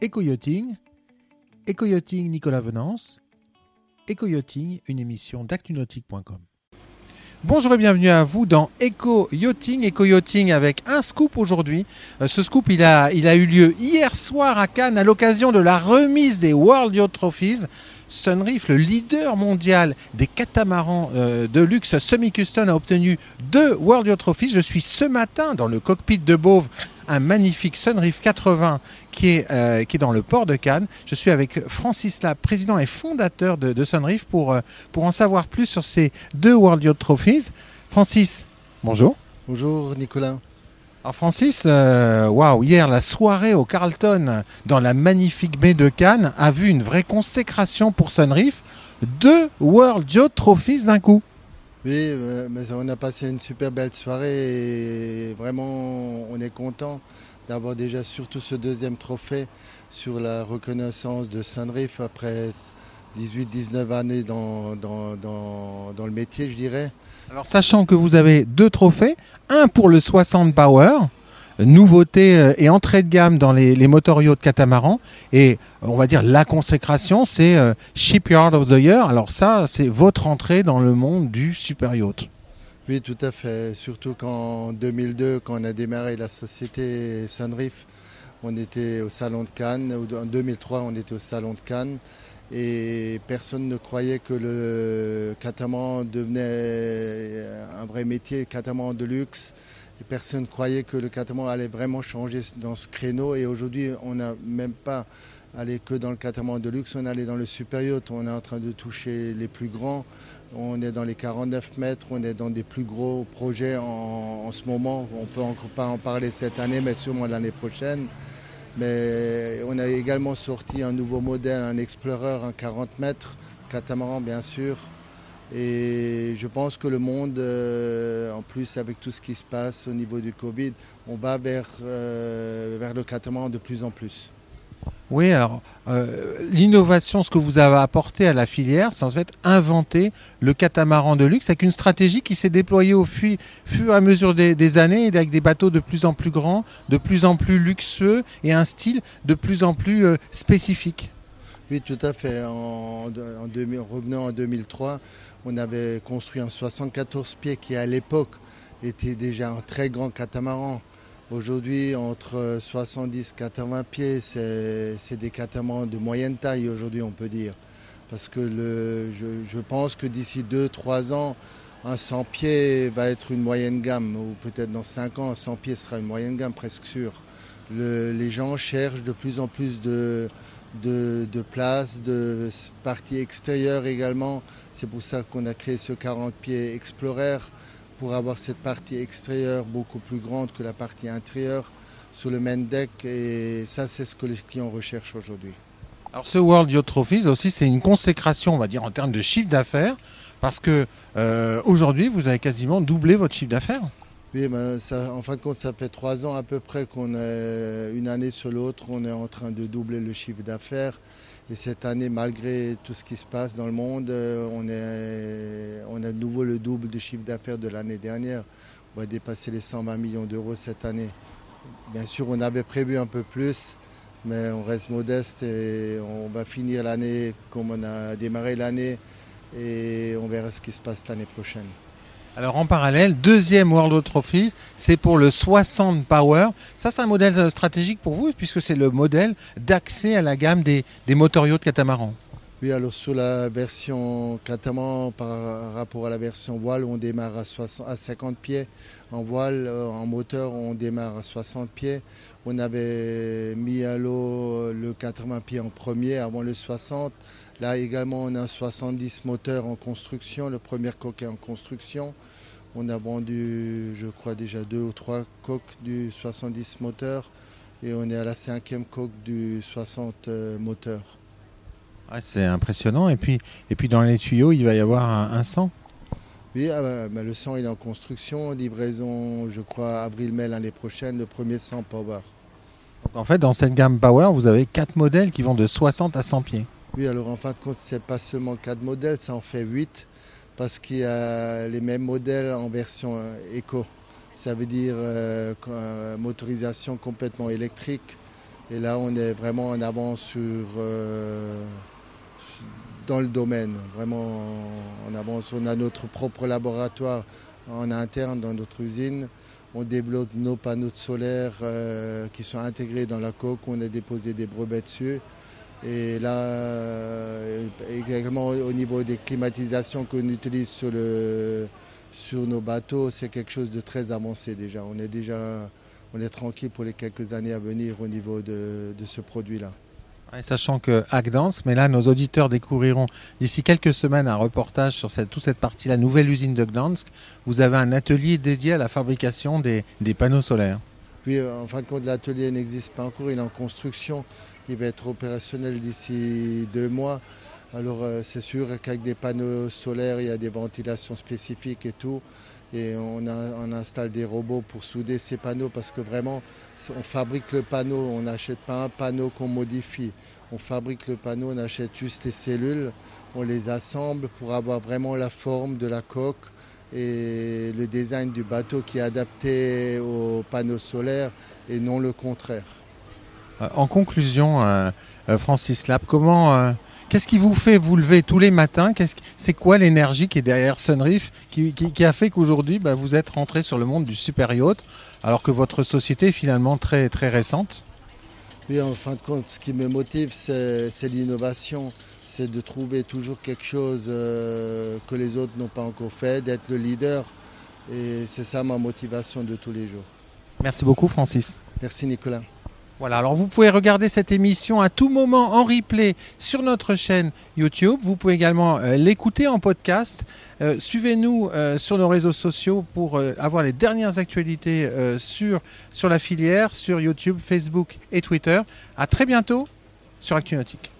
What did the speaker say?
Éco-yachting, Éco-yachting Nicolas Venance, Éco-yachting, une émission d'actunautique.com. Bonjour et bienvenue à vous dans Eco Yachting, Eco Yachting avec un scoop aujourd'hui. Euh, ce scoop, il a, il a eu lieu hier soir à Cannes à l'occasion de la remise des World Yacht Trophies. Sunreef, le leader mondial des catamarans euh, de luxe semi-custom, a obtenu deux World Yacht Trophies. Je suis ce matin dans le cockpit de Beauve, un magnifique Sunreef 80 qui est, euh, qui est dans le port de Cannes. Je suis avec Francis Lab, président et fondateur de, de Sunreef, pour, euh, pour en savoir plus sur ces deux World Yacht Trophies. Francis, bonjour. Bonjour Nicolas. Alors Francis, euh, waouh, hier la soirée au Carlton dans la magnifique baie de Cannes a vu une vraie consécration pour Sunreef. Deux World Yacht Trophies d'un coup. Oui, euh, mais on a passé une super belle soirée et vraiment on est content d'avoir déjà surtout ce deuxième trophée sur la reconnaissance de Sunreef après 18-19 années dans, dans, dans, dans le métier, je dirais. Alors sachant que vous avez deux trophées, un pour le 60 Power, nouveauté euh, et entrée de gamme dans les, les yacht catamaran, et on va dire la consécration, c'est euh, Shipyard of the Year. Alors ça, c'est votre entrée dans le monde du super yacht. Oui, tout à fait. Surtout qu'en 2002, quand on a démarré la société Sunreef, on était au Salon de Cannes. En 2003, on était au Salon de Cannes. Et personne ne croyait que le catamaran devenait un vrai métier, catamaran de luxe. Personne ne croyait que le catamaran allait vraiment changer dans ce créneau. Et aujourd'hui, on n'a même pas allé que dans le catamaran de luxe, on allé dans le yacht. On est en train de toucher les plus grands. On est dans les 49 mètres, on est dans des plus gros projets en, en ce moment. On ne peut encore pas en parler cette année, mais sûrement l'année prochaine. Mais on a également sorti un nouveau modèle, un Explorer, un 40 mètres, catamaran bien sûr. Et je pense que le monde, euh, en plus avec tout ce qui se passe au niveau du Covid, on va vers, euh, vers le catamaran de plus en plus. Oui, alors euh, l'innovation, ce que vous avez apporté à la filière, c'est en fait inventer le catamaran de luxe avec une stratégie qui s'est déployée au fur, et à mesure des, des, années, avec des bateaux de plus en plus grands, de plus en plus luxueux et un style de plus en plus spécifique. Oui, tout à fait. En, en 2000, revenant en 2003, on avait construit un 74 pieds qui à l'époque était déjà un très grand catamaran. Aujourd'hui, entre 70 et 80 pieds, c'est des catamarans de moyenne taille aujourd'hui, on peut dire. Parce que je, pense que d'ici 2-3 ans, un 100 pieds va être une moyenne gamme, ou peut-être dans 5 ans, un 100 pieds sera une moyenne gamme, presque sûr. Le, les gens cherchent de plus en plus de, de, de places, de parties extérieures également. C'est pour ça qu'on a créé ce 40 pieds Explorer pour avoir cette partie extérieure beaucoup plus grande que la partie intérieure sur le main deck et ça c'est ce que les clients recherchent aujourd'hui. Alors ce World Yacht Trophies aussi c'est une consécration on va dire en termes de chiffre d'affaires parce que euh, aujourd'hui vous avez quasiment doublé votre chiffre d'affaires. Oui, ben en fin de compte, ça fait trois ans à peu près qu'on est une année sur l'autre, on est en train de doubler le chiffre d'affaires. Et cette année, malgré tout ce qui se passe dans le monde, on, est, on a de nouveau le double de chiffre d'affaires de l'année dernière. On va dépasser les 120 millions d'euros cette année. Bien sûr, on avait prévu un peu plus, mais on reste modeste et on va finir l'année comme on a démarré l'année et on verra ce qui se passe l'année prochaine. Alors en parallèle, deuxième World of Trophies, c'est pour le 60 Power. Ça, c'est un modèle stratégique pour vous, puisque c'est le modèle d'accès à la gamme des, des motoriaux de catamaran. Oui, alors sur la version catamaran par rapport à la version voile, on démarre à, 60, à 50 pieds. En voile, en moteur, on démarre à 60 pieds. On avait mis à l'eau le 80 pieds en premier avant le 60. Là également, on a un 70 moteur en construction, le premier coque est en construction. On a vendu, je crois, déjà deux ou trois coques du 70 moteur et on est à la cinquième coque du 60 moteur. Ouais, c'est impressionnant. Et puis, et puis dans les tuyaux, il va y avoir un, un 100 Oui, ah bah, le 100 il est en construction. Livraison, je crois, avril-mai l'année prochaine, le premier 100 Power. Donc en fait, dans cette gamme Power, vous avez quatre modèles qui vont de 60 à 100 pieds. Oui, alors en fin de compte, c'est pas seulement 4 modèles, ça en fait 8 parce qu'il y a les mêmes modèles en version éco. Ça veut dire euh, motorisation complètement électrique Et là, on est vraiment en avance dans le domaine. Vraiment en avance. On a notre propre laboratoire en interne dans notre usine. On développe nos panneaux solaires qui sont intégrés dans la coque. On a déposé des brevets dessus. Et là, euh, également au niveau des climatisations qu'on utilise sur, le, sur nos bateaux, c'est quelque chose de très avancé déjà. On est déjà on est tranquille pour les quelques années à venir au niveau de, ce produit-là. sachant que à Gdansk, mais là nos auditeurs découvriront d'ici quelques semaines un reportage sur toute cette partie, la nouvelle usine de Gdansk. Vous avez un atelier dédié à la fabrication des, des panneaux solaires. Oui, en fin de compte, l'atelier n'existe pas encore, il est en construction. Il va être opérationnel d'ici deux mois. Alors euh, c'est sûr qu'avec des panneaux solaires, il y a des ventilations spécifiques et tout. Et on, installe des robots pour souder ces panneaux parce que vraiment, on fabrique le panneau, on n'achète pas un panneau qu'on modifie. On fabrique le panneau, on achète juste les cellules, on les assemble pour avoir vraiment la forme de la coque et le design du bateau qui est adapté aux panneaux solaires et non le contraire. Euh, en conclusion, euh, euh, Francis Lab, comment, qu'est-ce qui vous fait vous lever tous les matins? C'est quoi l'énergie qui est derrière Sunreef qui, a fait qu'aujourd'hui bah, vous êtes rentré sur le monde du super yacht alors que votre société est finalement très, très récente? Oui, en fin de compte, ce qui me motive, c'est l'innovation. C'est de trouver toujours quelque chose que les autres n'ont pas encore fait, d'être le leader. Et c'est ça ma motivation de tous les jours. Merci beaucoup, Francis. Merci, Nicolas. Voilà, alors vous pouvez regarder cette émission à tout moment en replay sur notre chaîne YouTube. Vous pouvez également euh, l'écouter en podcast. Euh, suivez-nous euh, sur nos réseaux sociaux pour avoir les dernières actualités sur, sur la filière, sur YouTube, Facebook et Twitter. À très bientôt sur ActuNautique.